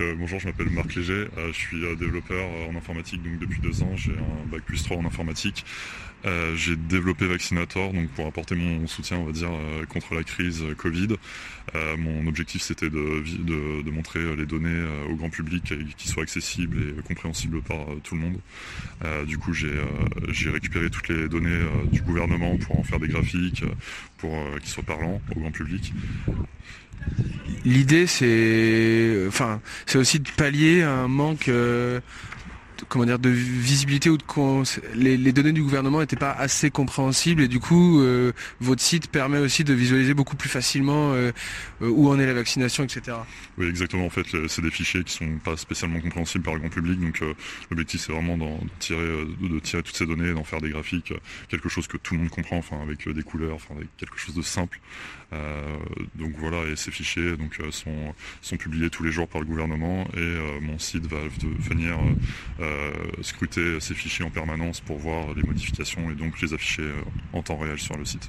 Euh, bonjour, je m'appelle Marc Léger, euh, je suis euh, développeur en informatique donc depuis deux ans, j'ai un bac plus 3 en informatique. J'ai développé Vaccinator donc pour apporter mon soutien on va dire contre la crise Covid. mon objectif c'était de, montrer les données au grand public et qu'ils soient accessibles et compréhensibles par tout le monde. du coup j'ai récupéré toutes les données du gouvernement pour en faire des graphiques, pour qu'ils soient parlants au grand public. L'idée, c'est, enfin, c'est aussi de pallier un manque euh, comment dire de visibilité ou de les, les, données du gouvernement n'étaient pas assez compréhensibles et du coup euh, votre site permet aussi de visualiser beaucoup plus facilement euh, euh, où en est la vaccination etc. Oui exactement. En fait c'est des fichiers qui sont pas spécialement compréhensibles par le grand public. Donc l'objectif c'est vraiment de tirer de, tirer toutes ces données d'en faire des graphiques quelque chose que tout le monde comprend enfin avec des couleurs enfin avec quelque chose de simple. Donc voilà et ces fichiers donc sont sont publiés tous les jours par le gouvernement. Et mon site va venir scruter ces fichiers en permanence pour voir les modifications et donc les afficher euh, en temps réel sur le site.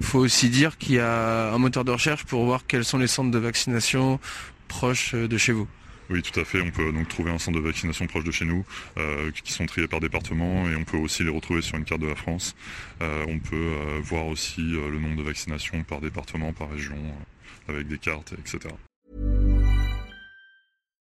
Il faut aussi dire qu'il y a un moteur de recherche pour voir quels sont les centres de vaccination proches euh, de chez vous. Oui, tout à fait. On peut donc trouver un centre de vaccination proche de chez nous, qui sont triés par département, et on peut aussi les retrouver sur une carte de la France. on peut voir aussi le nombre de vaccinations par département, par région, avec des cartes, etc.